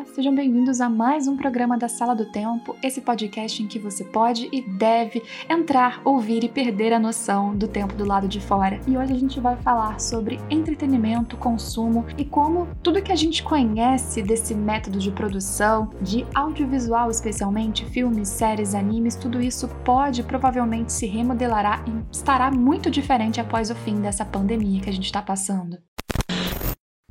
Olá, sejam bem-vindos a mais um programa da Sala do Tempo, esse podcast em que você pode e deve entrar, ouvir e perder a noção do tempo do lado de fora. E hoje a gente vai falar sobre entretenimento, consumo e como tudo que a gente conhece desse método de produção, de audiovisual especialmente, filmes, séries, animes, tudo isso pode provavelmente se remodelará e estará muito diferente após o fim dessa pandemia que a gente está passando.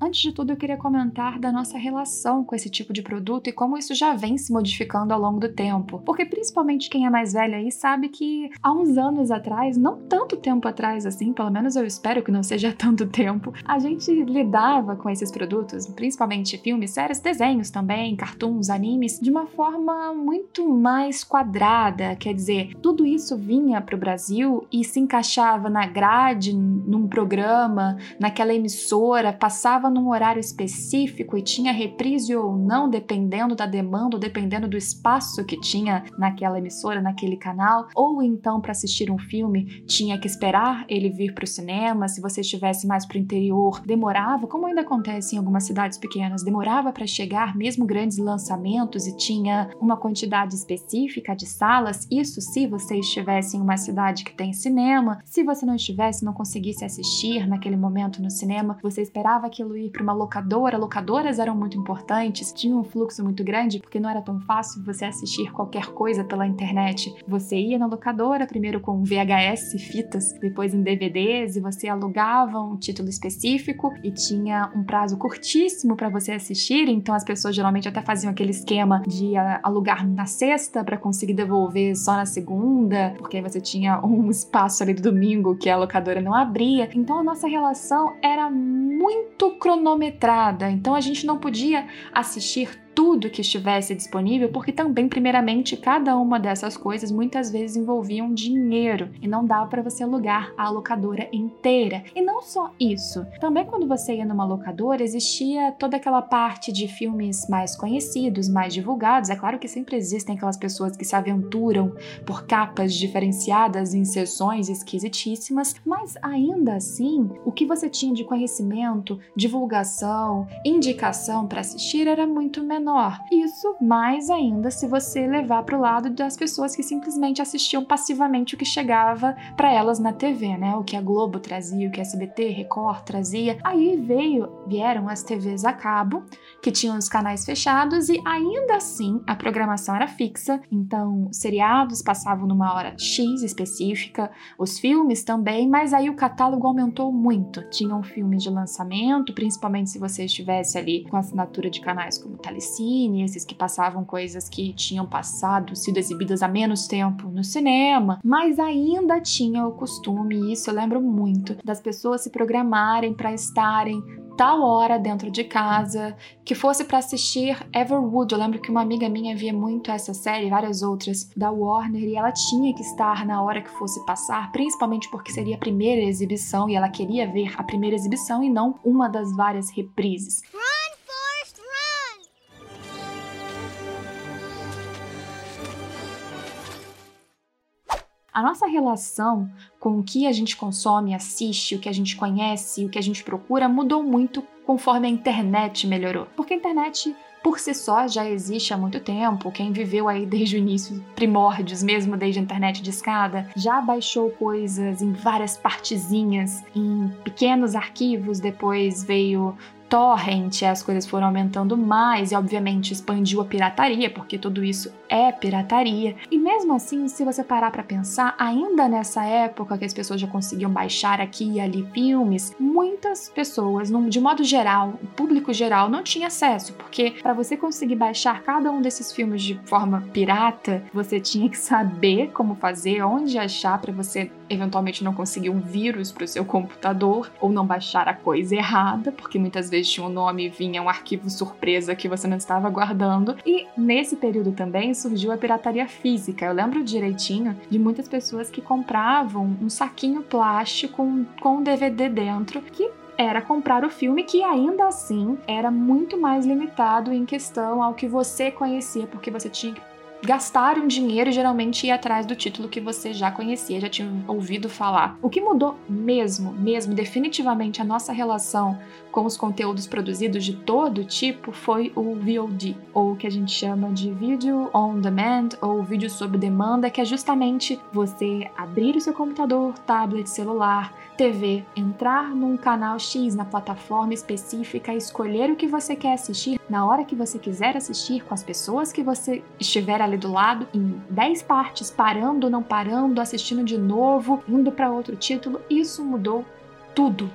Antes de tudo, eu queria comentar da nossa relação com esse tipo de produto e como isso já vem se modificando ao longo do tempo. Porque principalmente quem é mais velho aí sabe que há uns anos atrás, não tanto tempo atrás assim, pelo menos eu espero que não seja tanto tempo, a gente lidava com esses produtos, principalmente filmes, séries, desenhos também, cartoons, animes, de uma forma muito mais quadrada. Quer dizer, tudo isso vinha para o Brasil e se encaixava na grade, num programa, naquela emissora, passava num horário específico e tinha reprise ou não, dependendo da demanda, ou dependendo do espaço que tinha naquela emissora, naquele canal, ou então para assistir um filme tinha que esperar ele vir para o cinema, se você estivesse mais para o interior, demorava, como ainda acontece em algumas cidades pequenas, demorava para chegar, mesmo grandes lançamentos e tinha uma quantidade específica de salas, isso se você estivesse em uma cidade que tem cinema, se você não estivesse, não conseguisse assistir naquele momento no cinema, você esperava aquilo ir para uma locadora. Locadoras eram muito importantes, tinha um fluxo muito grande, porque não era tão fácil você assistir qualquer coisa pela internet. Você ia na locadora, primeiro com VHS, fitas, depois em DVDs, e você alugava um título específico e tinha um prazo curtíssimo para você assistir. Então as pessoas geralmente até faziam aquele esquema de alugar na sexta para conseguir devolver só na segunda, porque você tinha um espaço ali do domingo que a locadora não abria. Então a nossa relação era muito cronometrada, então a gente não podia assistir tudo que estivesse disponível, porque também, primeiramente, cada uma dessas coisas muitas vezes envolviam dinheiro e não dava para você alugar a locadora inteira. E não só isso, também quando você ia numa locadora existia toda aquela parte de filmes mais conhecidos, mais divulgados. É claro que sempre existem aquelas pessoas que se aventuram por capas diferenciadas em sessões esquisitíssimas, mas ainda assim, o que você tinha de conhecimento, divulgação, indicação para assistir era muito menor menor. Isso mais ainda se você levar para o lado das pessoas que simplesmente assistiam passivamente o que chegava para elas na TV, né? O que a Globo trazia, o que a SBT, Record trazia. Aí veio, vieram as TVs a cabo, que tinham os canais fechados e ainda assim a programação era fixa. Então, seriados passavam numa hora X específica, os filmes também, mas aí o catálogo aumentou muito. Tinham filmes de lançamento, principalmente se você estivesse ali com assinatura de canais como Telecine Telecine, esses que passavam coisas que tinham passado, sido exibidas há menos tempo no cinema, mas ainda tinha o costume, isso eu lembro muito, das pessoas se programarem para estarem tal hora dentro de casa, que fosse para assistir Everwood. Eu lembro que uma amiga minha via muito essa série e várias outras da Warner e ela tinha que estar na hora que fosse passar, principalmente porque seria a primeira exibição e ela queria ver a primeira exibição e não uma das várias reprises. A nossa relação com o que a gente consome, assiste, o que a gente conhece, o que a gente procura mudou muito conforme a internet melhorou. Porque a internet por si só já existe há muito tempo. Quem viveu aí desde o início, primórdios, mesmo desde a internet de escada, já baixou coisas em várias partezinhas, em pequenos arquivos. Depois veio torrent, as coisas foram aumentando mais e, obviamente, expandiu a pirataria, porque tudo isso é pirataria. E mesmo assim, se você parar para pensar, ainda nessa época que as pessoas já conseguiam baixar aqui e ali filmes, muitas pessoas, de modo geral, o público geral, não tinha acesso, porque para você conseguir baixar cada um desses filmes de forma pirata, você tinha que saber como fazer, onde achar para você eventualmente não conseguir um vírus para o seu computador ou não baixar a coisa errada, porque muitas vezes tinha um nome e vinha um arquivo surpresa que você não estava guardando. E nesse período também surgiu a pirataria física. Eu lembro direitinho de muitas pessoas que compravam um saquinho plástico com um DVD dentro que era comprar o filme, que ainda assim era muito mais limitado em questão ao que você conhecia, porque você tinha que gastar um dinheiro e geralmente ir atrás do título que você já conhecia, já tinha ouvido falar. O que mudou mesmo, mesmo, definitivamente a nossa relação com os conteúdos produzidos de todo tipo foi o VOD, ou o que a gente chama de Video on Demand ou vídeo sob demanda, que é justamente você abrir o seu computador, tablet, celular, TV, entrar num canal X na plataforma específica, escolher o que você quer assistir na hora que você quiser assistir, com as pessoas que você estiver ali do lado, em 10 partes, parando, não parando, assistindo de novo, indo para outro título. Isso mudou tudo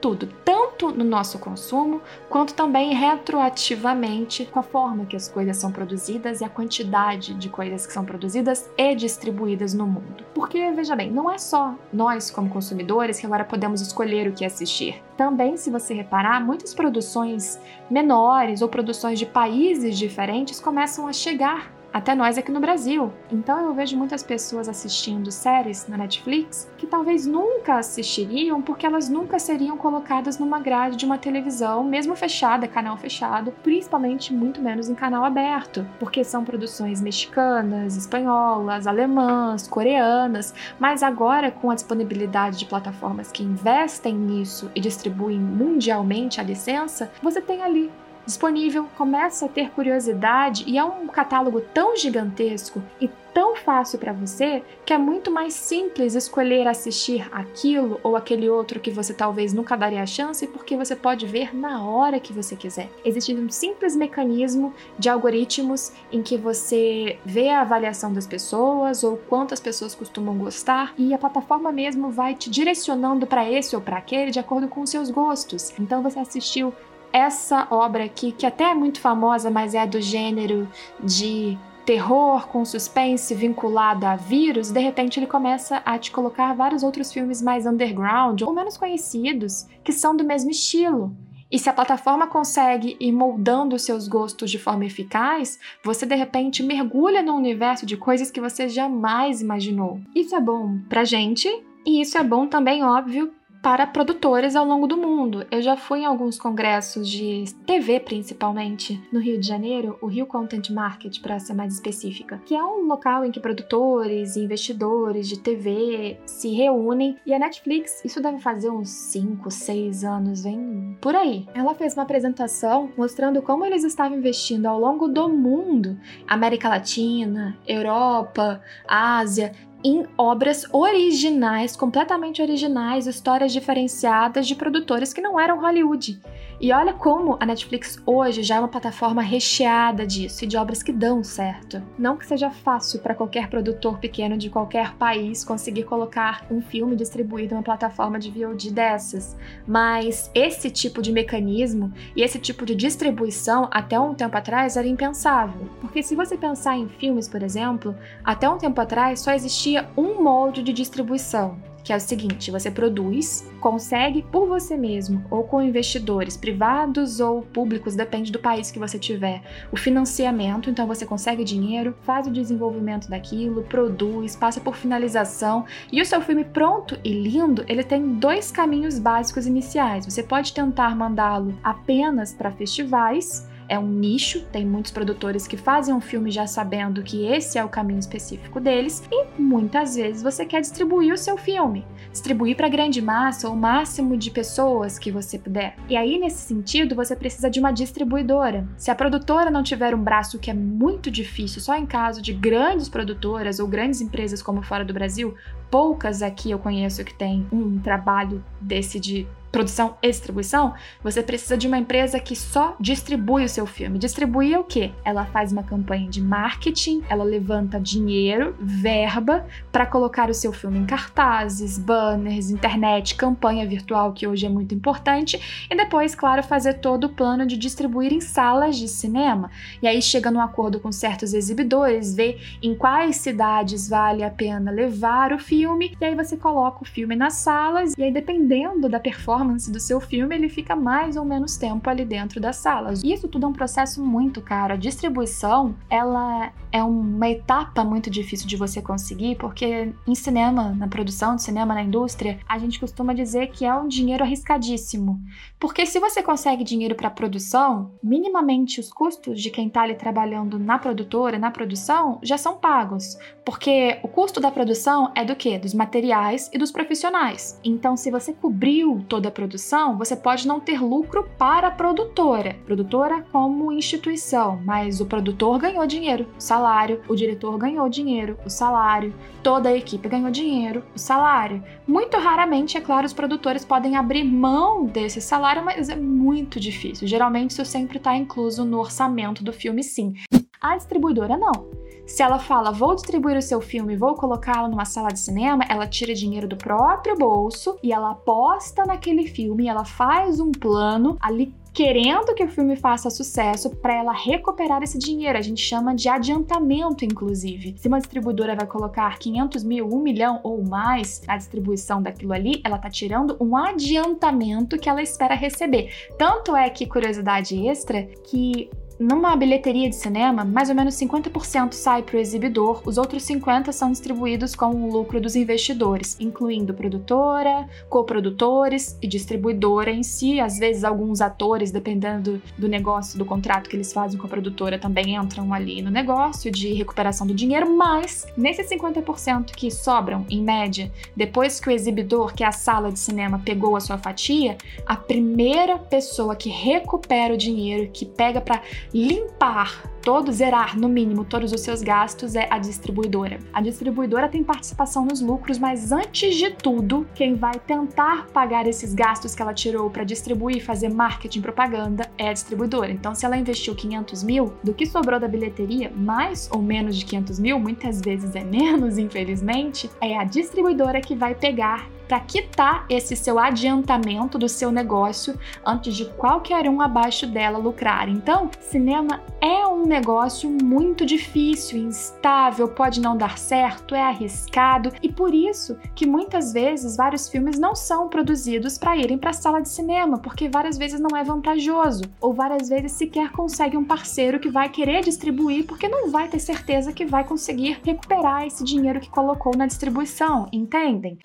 tudo, tanto no nosso consumo, quanto também retroativamente com a forma que as coisas são produzidas e a quantidade de coisas que são produzidas e distribuídas no mundo. Porque, veja bem, não é só nós, como consumidores, que agora podemos escolher o que assistir. Também, se você reparar, muitas produções menores ou produções de países diferentes começam a chegar até nós aqui no Brasil. Então eu vejo muitas pessoas assistindo séries na Netflix que talvez nunca assistiriam porque elas nunca seriam colocadas numa grade de uma televisão, mesmo fechada, canal fechado, principalmente muito menos em canal aberto, porque são produções mexicanas, espanholas, alemãs, coreanas, mas agora com a disponibilidade de plataformas que investem nisso e distribuem mundialmente a licença, você tem ali disponível, começa a ter curiosidade e é um catálogo tão gigantesco e tão fácil para você que é muito mais simples escolher assistir aquilo ou aquele outro que você talvez nunca daria a chance porque você pode ver na hora que você quiser. Existe um simples mecanismo de algoritmos em que você vê a avaliação das pessoas ou quantas pessoas costumam gostar e a plataforma mesmo vai te direcionando para esse ou para aquele de acordo com os seus gostos. Então você assistiu essa obra aqui, que até é muito famosa, mas é do gênero de terror com suspense vinculado a vírus, de repente ele começa a te colocar vários outros filmes mais underground ou menos conhecidos que são do mesmo estilo. E se a plataforma consegue ir moldando os seus gostos de forma eficaz, você de repente mergulha no universo de coisas que você jamais imaginou. Isso é bom pra gente e isso é bom também, óbvio, para produtores ao longo do mundo. Eu já fui em alguns congressos de TV, principalmente, no Rio de Janeiro, o Rio Content Market, para ser mais específica, que é um local em que produtores e investidores de TV se reúnem. E a Netflix, isso deve fazer uns 5, 6 anos, vem por aí. Ela fez uma apresentação mostrando como eles estavam investindo ao longo do mundo, América Latina, Europa, Ásia, em obras originais, completamente originais, histórias diferenciadas de produtores que não eram Hollywood. E olha como a Netflix hoje já é uma plataforma recheada disso e de obras que dão certo. Não que seja fácil para qualquer produtor pequeno de qualquer país conseguir colocar um filme distribuído em uma plataforma de VOD dessas, mas esse tipo de mecanismo e esse tipo de distribuição até um tempo atrás era impensável. Porque se você pensar em filmes, por exemplo, até um tempo atrás só existia um molde de distribuição que é o seguinte: você produz, consegue por você mesmo ou com investidores privados ou públicos, depende do país que você tiver, o financiamento, então você consegue dinheiro, faz o desenvolvimento daquilo, produz, passa por finalização e o seu filme pronto e lindo, ele tem dois caminhos básicos iniciais. Você pode tentar mandá-lo apenas para festivais é um nicho, tem muitos produtores que fazem um filme já sabendo que esse é o caminho específico deles, e muitas vezes você quer distribuir o seu filme, distribuir para grande massa ou o máximo de pessoas que você puder. E aí, nesse sentido, você precisa de uma distribuidora. Se a produtora não tiver um braço que é muito difícil, só em caso de grandes produtoras ou grandes empresas como fora do Brasil, poucas aqui eu conheço que tem um trabalho desse de produção e distribuição, você precisa de uma empresa que só distribui o seu filme. Distribuir é o quê? Ela faz uma campanha de marketing, ela levanta dinheiro, verba para colocar o seu filme em cartazes, banners, internet, campanha virtual, que hoje é muito importante, e depois, claro, fazer todo o plano de distribuir em salas de cinema. E aí chega num acordo com certos exibidores, vê em quais cidades vale a pena levar o filme, e aí você coloca o filme nas salas, e aí dependendo da performance performance do seu filme, ele fica mais ou menos tempo ali dentro das salas. E isso tudo é um processo muito caro. A distribuição, ela é uma etapa muito difícil de você conseguir, porque em cinema, na produção de cinema, na indústria, a gente costuma dizer que é um dinheiro arriscadíssimo. Porque se você consegue dinheiro para produção, minimamente os custos de quem está ali trabalhando na produtora, na produção, já são pagos. Porque o custo da produção é do quê? Dos materiais e dos profissionais. Então, se você cobriu toda a produção, você pode não ter lucro para a produtora. Produtora como instituição, mas o produtor ganhou dinheiro, o salário, o diretor ganhou dinheiro, o salário, toda a equipe ganhou dinheiro, o salário. Muito raramente, é claro, os produtores podem abrir mão desse salário, mas é muito difícil. Geralmente isso sempre está incluso no orçamento do filme, sim. A distribuidora não. Se ela fala, vou distribuir o seu filme, vou colocá-lo numa sala de cinema, ela tira dinheiro do próprio bolso e ela aposta naquele filme, ela faz um plano ali querendo que o filme faça sucesso para ela recuperar esse dinheiro. A gente chama de adiantamento, inclusive. Se uma distribuidora vai colocar 500 mil, 1 milhão ou mais na distribuição daquilo ali, ela tá tirando um adiantamento que ela espera receber. Tanto é que, curiosidade extra, que numa bilheteria de cinema, mais ou menos 50% sai para o exibidor, os outros 50% são distribuídos com o lucro dos investidores, incluindo produtora, coprodutores e distribuidora em si. Às vezes, alguns atores, dependendo do negócio, do contrato que eles fazem com a produtora, também entram ali no negócio de recuperação do dinheiro, mas nesses 50% que sobram, em média, depois que o exibidor, que é a sala de cinema, pegou a sua fatia, a primeira pessoa que recupera o dinheiro, que pega para limpar todo, zerar no mínimo todos os seus gastos é a distribuidora. A distribuidora tem participação nos lucros, mas antes de tudo, quem vai tentar pagar esses gastos que ela tirou para distribuir, fazer marketing, propaganda, é a distribuidora. Então, se ela investiu 500 mil, do que sobrou da bilheteria, mais ou menos de 500 mil, muitas vezes é menos, infelizmente, é a distribuidora que vai pegar para quitar esse seu adiantamento do seu negócio antes de qualquer um abaixo dela lucrar. Então, cinema é um negócio muito difícil, instável, pode não dar certo, é arriscado e por isso que muitas vezes vários filmes não são produzidos para irem para a sala de cinema, porque várias vezes não é vantajoso ou várias vezes sequer consegue um parceiro que vai querer distribuir porque não vai ter certeza que vai conseguir recuperar esse dinheiro que colocou na distribuição, entendem?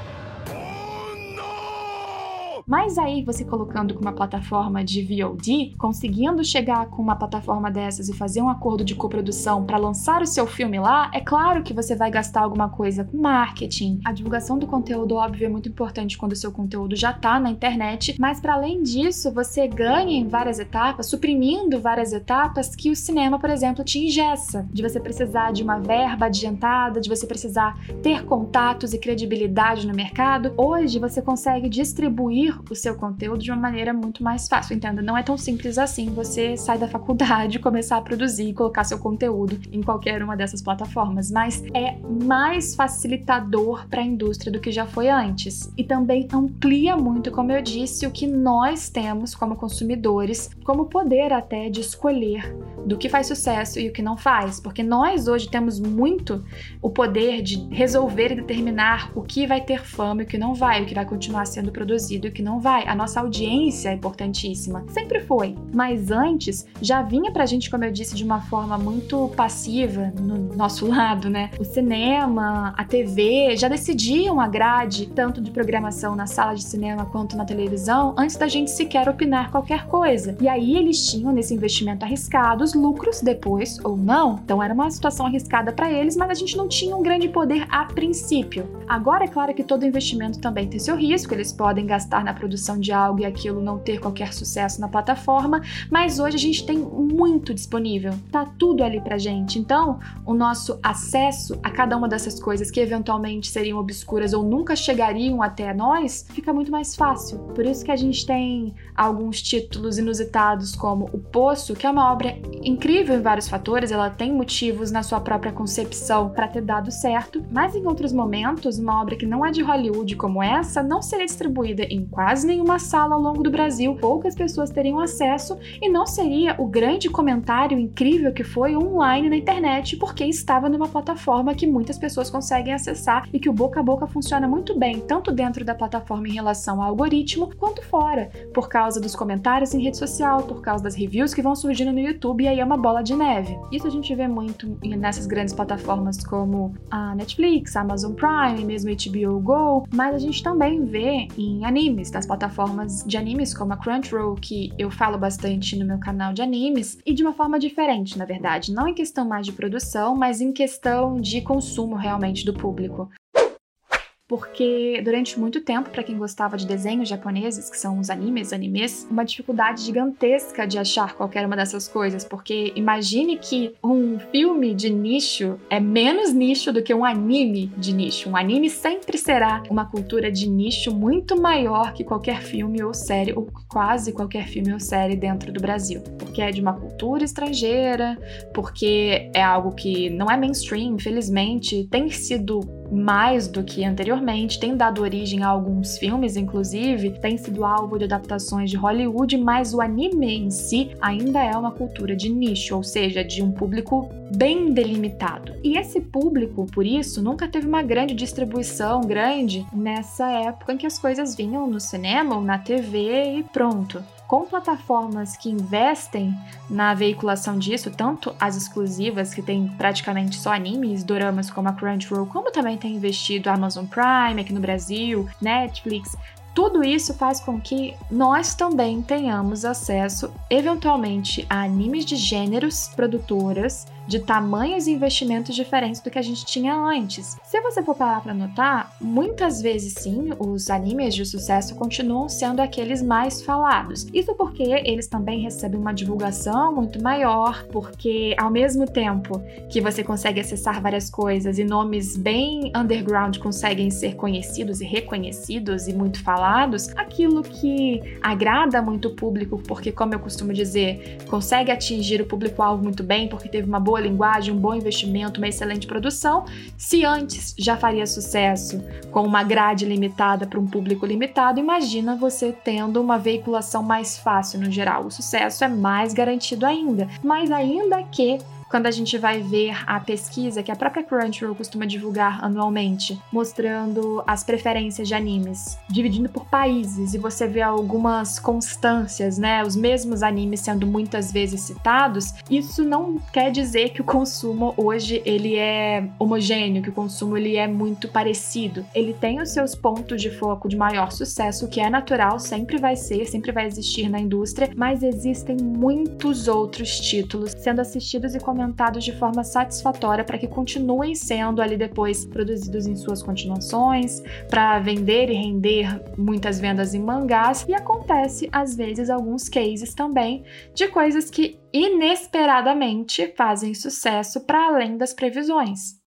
Mas aí você colocando com uma plataforma de VOD, conseguindo chegar com uma plataforma dessas e fazer um acordo de coprodução para lançar o seu filme lá, é claro que você vai gastar alguma coisa com marketing. A divulgação do conteúdo, óbvio, é muito importante quando o seu conteúdo já está na internet, mas para além disso, você ganha em várias etapas, suprimindo várias etapas que o cinema, por exemplo, te ingessa. De você precisar de uma verba adiantada, de você precisar ter contatos e credibilidade no mercado. Hoje você consegue distribuir o seu conteúdo de uma maneira muito mais fácil, entenda? Não é tão simples assim você sair da faculdade, começar a produzir e colocar seu conteúdo em qualquer uma dessas plataformas, mas é mais facilitador para a indústria do que já foi antes. E também amplia muito, como eu disse, o que nós temos como consumidores, como poder até de escolher do que faz sucesso e o que não faz, porque nós hoje temos muito o poder de resolver e determinar o que vai ter fama e o que não vai, o que vai continuar sendo produzido e o que não vai. A nossa audiência é importantíssima. Sempre foi. Mas antes, já vinha pra gente, como eu disse, de uma forma muito passiva no nosso lado, né? O cinema, a TV já decidiam a grade, tanto de programação na sala de cinema quanto na televisão, antes da gente sequer opinar qualquer coisa. E aí eles tinham, nesse investimento arriscado, os lucros depois, ou não. Então era uma situação arriscada para eles, mas a gente não tinha um grande poder a princípio. Agora é claro que todo investimento também tem seu risco, eles podem gastar na produção de algo e aquilo não ter qualquer sucesso na plataforma, mas hoje a gente tem muito disponível, tá tudo ali pra gente. Então, o nosso acesso a cada uma dessas coisas que eventualmente seriam obscuras ou nunca chegariam até nós, fica muito mais fácil. Por isso que a gente tem alguns títulos inusitados como O Poço, que é uma obra incrível em vários fatores, ela tem motivos na sua própria concepção para ter dado certo, mas em outros momentos, uma obra que não é de Hollywood como essa não seria distribuída em quase nenhuma sala ao longo do Brasil, poucas pessoas teriam acesso e não seria o grande comentário incrível que foi online na internet, porque estava numa plataforma que muitas pessoas conseguem acessar e que o boca a boca funciona muito bem, tanto dentro da plataforma em relação ao algoritmo, quanto fora, por causa dos comentários em rede social, por causa das reviews que vão surgindo no YouTube, e aí é uma bola de neve. Isso a gente vê muito nessas grandes plataformas como a Netflix, a Amazon Prime, mesmo HBO Go, mas a gente também vê em animes, nas plataformas de animes como a Crunchyroll, que eu falo bastante no meu canal de animes, e de uma forma diferente, na verdade, não em questão mais de produção, mas em questão de consumo realmente do público porque durante muito tempo, para quem gostava de desenhos japoneses, que são os animes, animes, uma dificuldade gigantesca de achar qualquer uma dessas coisas, porque imagine que um filme de nicho é menos nicho do que um anime de nicho. Um anime sempre será uma cultura de nicho muito maior que qualquer filme ou série, ou quase qualquer filme ou série dentro do Brasil, porque é de uma cultura estrangeira, porque é algo que não é mainstream, infelizmente, tem sido mais do que anteriormente, tem dado origem a alguns filmes, inclusive, tem sido alvo de adaptações de Hollywood, mas o anime em si ainda é uma cultura de nicho, ou seja, de um público bem delimitado. E esse público, por isso, nunca teve uma grande distribuição grande nessa época em que as coisas vinham no cinema ou na TV e pronto com plataformas que investem na veiculação disso, tanto as exclusivas, que tem praticamente só animes, doramas como a Crunchyroll, como também tem investido a Amazon Prime aqui no Brasil, Netflix, tudo isso faz com que nós também tenhamos acesso, eventualmente, a animes de gêneros, produtoras de tamanhos e investimentos diferentes do que a gente tinha antes. Se você for parar para notar, muitas vezes sim, os animes de sucesso continuam sendo aqueles mais falados. Isso porque eles também recebem uma divulgação muito maior, porque ao mesmo tempo que você consegue acessar várias coisas e nomes bem underground conseguem ser conhecidos e reconhecidos e muito falados, aquilo que agrada muito o público, porque como eu costumo dizer, consegue atingir o público-alvo muito bem, porque teve uma boa boa linguagem, um bom investimento, uma excelente produção, se antes já faria sucesso com uma grade limitada para um público limitado, imagina você tendo uma veiculação mais fácil no geral. O sucesso é mais garantido ainda. Mas ainda que quando a gente vai ver a pesquisa que a própria Crunchyroll costuma divulgar anualmente, mostrando as preferências de animes, dividindo por países, e você vê algumas constâncias, né? Os mesmos animes sendo muitas vezes citados, isso não quer dizer que o consumo hoje ele é homogêneo, que o consumo ele é muito parecido. Ele tem os seus pontos de foco de maior sucesso, que é natural, sempre vai ser, sempre vai existir na indústria, mas existem muitos outros títulos sendo assistidos e comentados implementados de forma satisfatória para que continuem sendo ali depois produzidos em suas continuações, para vender e render muitas vendas em mangás, e acontece às vezes alguns cases também de coisas que inesperadamente fazem sucesso para além das previsões.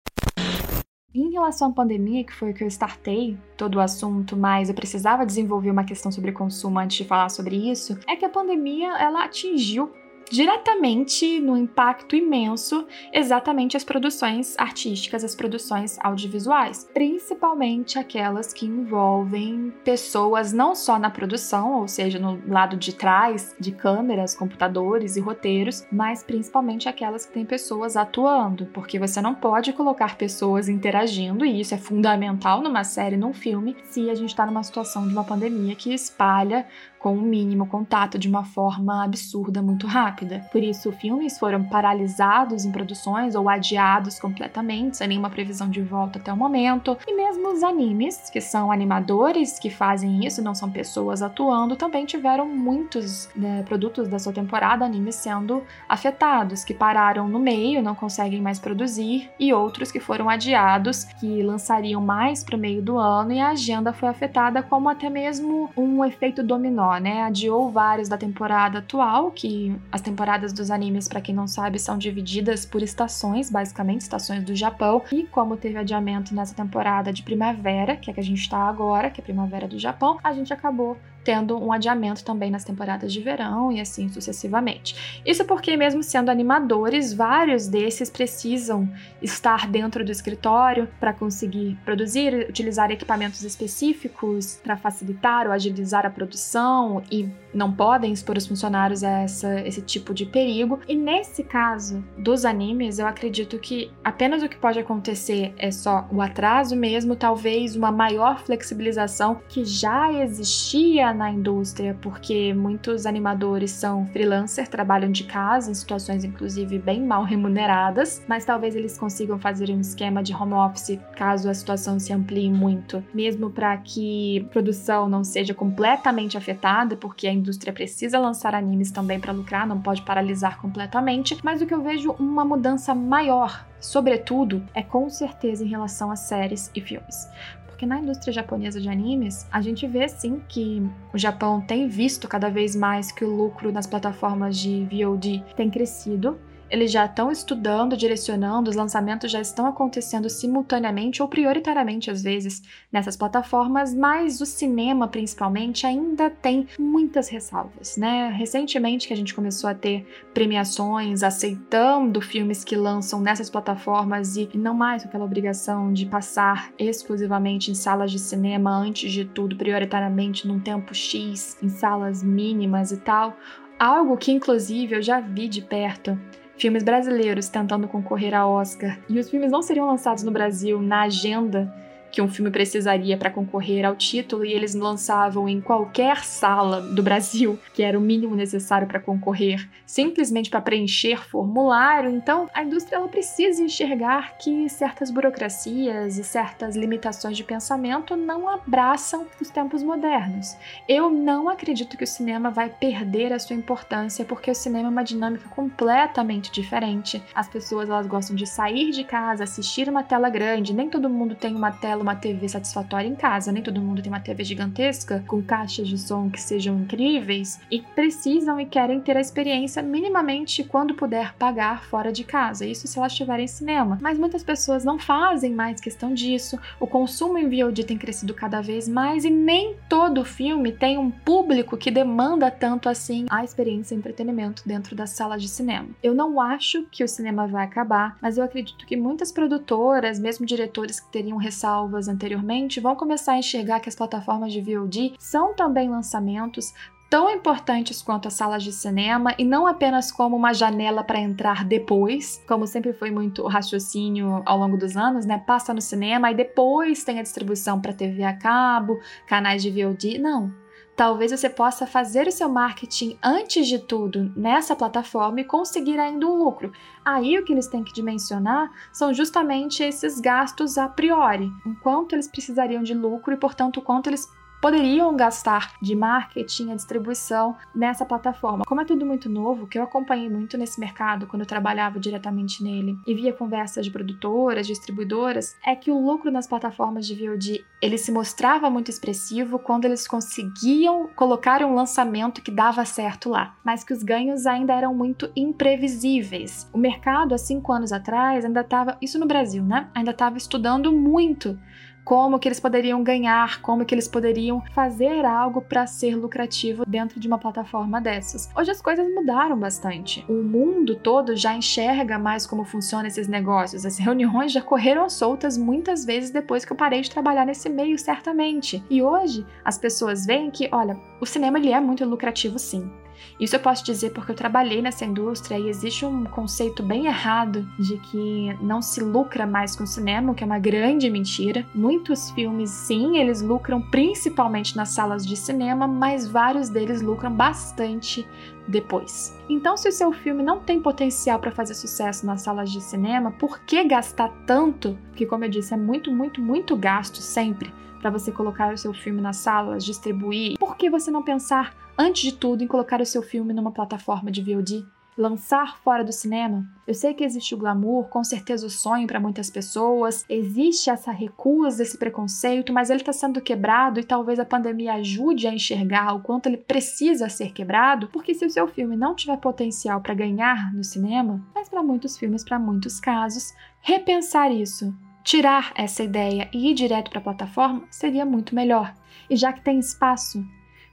Em relação à pandemia, que foi que eu startei todo o assunto, mas eu precisava desenvolver uma questão sobre consumo antes de falar sobre isso, é que a pandemia ela atingiu diretamente no impacto imenso exatamente as produções artísticas, as produções audiovisuais, principalmente aquelas que envolvem pessoas não só na produção, ou seja, no lado de trás de câmeras, computadores e roteiros, mas principalmente aquelas que têm pessoas atuando, porque você não pode colocar pessoas interagindo, e isso é fundamental numa série, num filme, se a gente está numa situação de uma pandemia que espalha com o um mínimo contato de uma forma absurda muito rápida. Por isso, filmes foram paralisados em produções ou adiados completamente, sem nenhuma previsão de volta até o momento. E mesmo os animes, que são animadores que fazem isso, não são pessoas atuando, também tiveram muitos né, produtos da sua temporada animes sendo afetados, que pararam no meio, não conseguem mais produzir, e outros que foram adiados, que lançariam mais para o meio do ano, e a agenda foi afetada, como até mesmo um efeito dominó né? Adiou vários da temporada atual, que as temporadas dos animes, para quem não sabe, são divididas por estações, basicamente, estações do Japão. E como teve adiamento nessa temporada de primavera, que é que a gente está agora, que é a primavera do Japão, a gente acabou tendo um adiamento também nas temporadas de verão e assim sucessivamente. Isso porque, mesmo sendo animadores, vários desses precisam estar dentro do escritório para conseguir produzir, utilizar equipamentos específicos para facilitar ou agilizar a produção e não podem expor os funcionários a essa, esse tipo de perigo. E nesse caso dos animes, eu acredito que apenas o que pode acontecer é só o atraso mesmo, talvez uma maior flexibilização que já existia na indústria, porque muitos animadores são freelancer, trabalham de casa, em situações inclusive bem mal remuneradas, mas talvez eles consigam fazer um esquema de home office caso a situação se amplie muito, mesmo para que a produção não seja completamente afetada, porque a indústria precisa lançar animes também para lucrar, não pode paralisar completamente, mas o que eu vejo uma mudança maior, sobretudo, é com certeza em relação a séries e filmes. Porque na indústria japonesa de animes, a gente vê sim que o Japão tem visto cada vez mais que o lucro nas plataformas de VOD tem crescido eles já estão estudando, direcionando, os lançamentos já estão acontecendo simultaneamente ou prioritariamente às vezes nessas plataformas, mas o cinema principalmente ainda tem muitas ressalvas, né? Recentemente que a gente começou a ter premiações aceitando filmes que lançam nessas plataformas e não mais aquela obrigação de passar exclusivamente em salas de cinema antes de tudo, prioritariamente num tempo X, em salas mínimas e tal. Algo que inclusive eu já vi de perto filmes brasileiros tentando concorrer a Oscar. E os filmes não seriam lançados no Brasil na agenda que um filme precisaria para concorrer ao título e eles lançavam em qualquer sala do Brasil, que era o mínimo necessário para concorrer, simplesmente para preencher formulário. Então, a indústria ela precisa enxergar que certas burocracias e certas limitações de pensamento não abraçam os tempos modernos. Eu não acredito que o cinema vai perder a sua importância, porque o cinema é uma dinâmica completamente diferente. As pessoas elas gostam de sair de casa, assistir uma tela grande, nem todo mundo tem uma tela uma TV satisfatória em casa, nem todo mundo tem uma TV gigantesca com caixas de som que sejam incríveis e precisam e querem ter a experiência minimamente quando puder pagar fora de casa. Isso se elas estiverem em cinema. Mas muitas pessoas não fazem mais questão disso. O consumo em VOD tem crescido cada vez mais e nem todo filme tem um público que demanda tanto assim a experiência e entretenimento dentro da sala de cinema. Eu não acho que o cinema vai acabar, mas eu acredito que muitas produtoras, mesmo diretores que teriam ressalva ressalvas anteriormente, vão começar a enxergar que as plataformas de VOD são também lançamentos tão importantes quanto as salas de cinema e não apenas como uma janela para entrar depois, como sempre foi muito raciocínio ao longo dos anos, né? Passa no cinema e depois tem a distribuição para TV a cabo, canais de VOD. Não, Talvez você possa fazer o seu marketing antes de tudo nessa plataforma e conseguir ainda um lucro. Aí o que eles têm que dimensionar são justamente esses gastos a priori, o quanto eles precisariam de lucro e, portanto, o quanto eles poderiam gastar de marketing e distribuição nessa plataforma. Como é tudo muito novo, que eu acompanhei muito nesse mercado quando eu trabalhava diretamente nele e via conversas de produtoras, distribuidoras, é que o lucro nas plataformas de VOD ele se mostrava muito expressivo quando eles conseguiam colocar um lançamento que dava certo lá, mas que os ganhos ainda eram muito imprevisíveis. O mercado há cinco anos atrás ainda estava, isso no Brasil, né? Ainda estava estudando muito como que eles poderiam ganhar, como que eles poderiam fazer algo para ser lucrativo dentro de uma plataforma dessas. Hoje as coisas mudaram bastante. O mundo todo já enxerga mais como funcionam esses negócios. As reuniões já correram soltas muitas vezes depois que eu parei de trabalhar nesse meio, certamente. E hoje as pessoas veem que, olha, o cinema ele é muito lucrativo sim. Isso eu posso dizer porque eu trabalhei nessa indústria e existe um conceito bem errado de que não se lucra mais com cinema, o que é uma grande mentira. Muitos filmes, sim, eles lucram principalmente nas salas de cinema, mas vários deles lucram bastante depois. Então, se o seu filme não tem potencial para fazer sucesso nas salas de cinema, por que gastar tanto? Que, como eu disse, é muito, muito, muito gasto sempre para você colocar o seu filme nas salas, distribuir. Por que você não pensar, antes de tudo, em colocar o seu filme numa plataforma de VOD? Lançar fora do cinema? Eu sei que existe o glamour, com certeza o sonho para muitas pessoas, existe essa recusa, esse preconceito, mas ele está sendo quebrado e talvez a pandemia ajude a enxergar o quanto ele precisa ser quebrado, porque se o seu filme não tiver potencial para ganhar no cinema, mas para muitos filmes, para muitos casos, repensar isso tirar essa ideia e ir direto para a plataforma seria muito melhor. E já que tem espaço,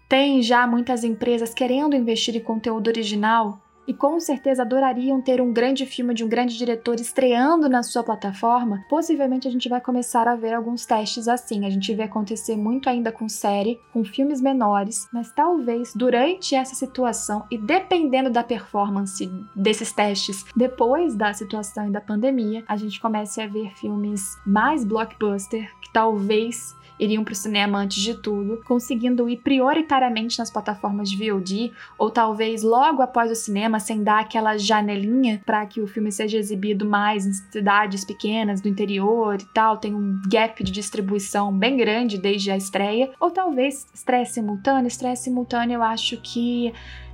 tem já muitas empresas querendo investir em conteúdo original e com certeza adorariam ter um grande filme de um grande diretor estreando na sua plataforma, possivelmente a gente vai começar a ver alguns testes assim. A gente vê acontecer muito ainda com série, com filmes menores, mas talvez durante essa situação e dependendo da performance desses testes, depois da situação e da pandemia, a gente comece a ver filmes mais blockbuster que talvez iriam para o cinema antes de tudo, conseguindo ir prioritariamente nas plataformas de VOD, ou talvez logo após o cinema, sem dar aquela janelinha para que o filme seja exibido mais em cidades pequenas do interior e tal, tem um gap de distribuição bem grande desde a estreia, ou talvez estreia simultânea, estreia simultânea eu acho que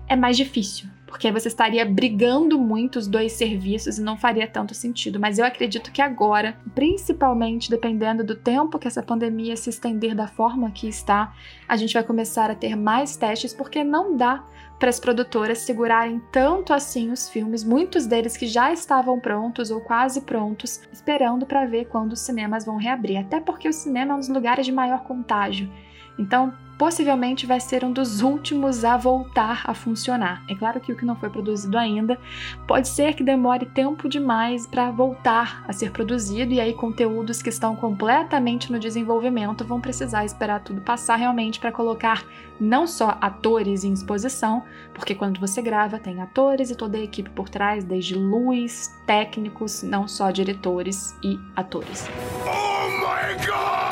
é mais difícil porque você estaria brigando muito os dois serviços e não faria tanto sentido. Mas eu acredito que agora, principalmente dependendo do tempo que essa pandemia se estender da forma que está, a gente vai começar a ter mais testes, porque não dá para as produtoras segurarem tanto assim os filmes, muitos deles que já estavam prontos ou quase prontos, esperando para ver quando os cinemas vão reabrir. Até porque o cinema é um dos lugares de maior contágio. Então, possivelmente vai ser um dos últimos a voltar a funcionar. É claro que o que não foi produzido ainda pode ser que demore tempo demais para voltar a ser produzido e aí conteúdos que estão completamente no desenvolvimento vão precisar esperar tudo passar realmente para colocar não só atores em exposição, porque quando você grava tem atores e toda a equipe por trás, desde luz, técnicos, não só diretores e atores. Oh my God!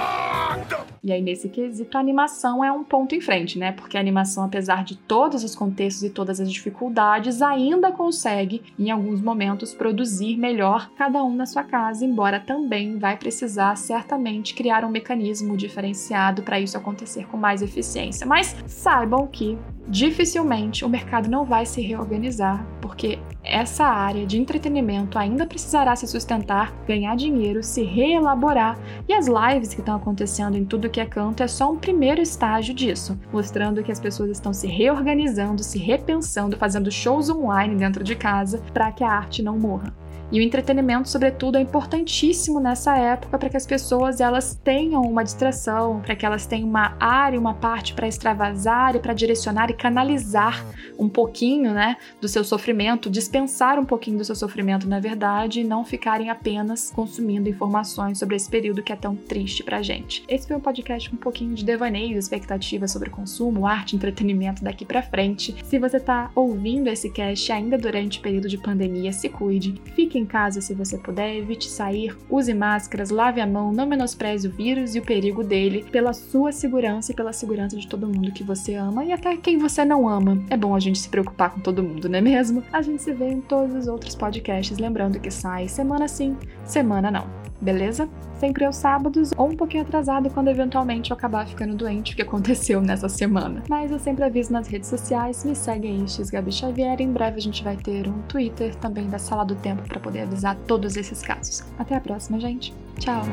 E aí, nesse quesito, a animação é um ponto em frente, né? Porque a animação, apesar de todos os contextos e todas as dificuldades, ainda consegue, em alguns momentos, produzir melhor cada um na sua casa, embora também vai precisar certamente criar um mecanismo diferenciado para isso acontecer com mais eficiência. Mas saibam que dificilmente o mercado não vai se reorganizar, porque essa área de entretenimento ainda precisará se sustentar, ganhar dinheiro, se reelaborar, e as lives que estão acontecendo em tudo que é canto é só um primeiro estágio disso, mostrando que as pessoas estão se reorganizando, se repensando, fazendo shows online dentro de casa para que a arte não morra. E o entretenimento, sobretudo, é importantíssimo nessa época para que as pessoas elas tenham uma distração, para que elas tenham uma área, uma parte para extravasar e para direcionar e canalizar um pouquinho, né, do seu sofrimento, dispensar um pouquinho do seu sofrimento, na verdade, e não ficarem apenas consumindo informações sobre esse período que é tão triste pra gente. Esse foi um podcast com um pouquinho de devaneio, expectativa sobre consumo, arte, entretenimento daqui para frente. Se você tá ouvindo esse cast ainda durante o período de pandemia, se cuide, fique Fique em casa se você puder, evite sair, use máscaras, lave a mão, não menospreze o vírus e o perigo dele pela sua segurança e pela segurança de todo mundo que você ama e até quem você não ama. É bom a gente se preocupar com todo mundo, não é mesmo? A gente se vê em todos os outros podcasts, lembrando que sai semana sim, semana não. Beleza? Sempre aos sábados ou um pouquinho atrasado quando eventualmente eu acabar ficando doente, o que aconteceu nessa semana. Mas eu sempre aviso nas redes sociais, me segue aí, xgabi Xavier. Em breve a gente vai ter um Twitter também da Sala do Tempo para poder avisar todos esses casos. Até a próxima, gente. Tchau!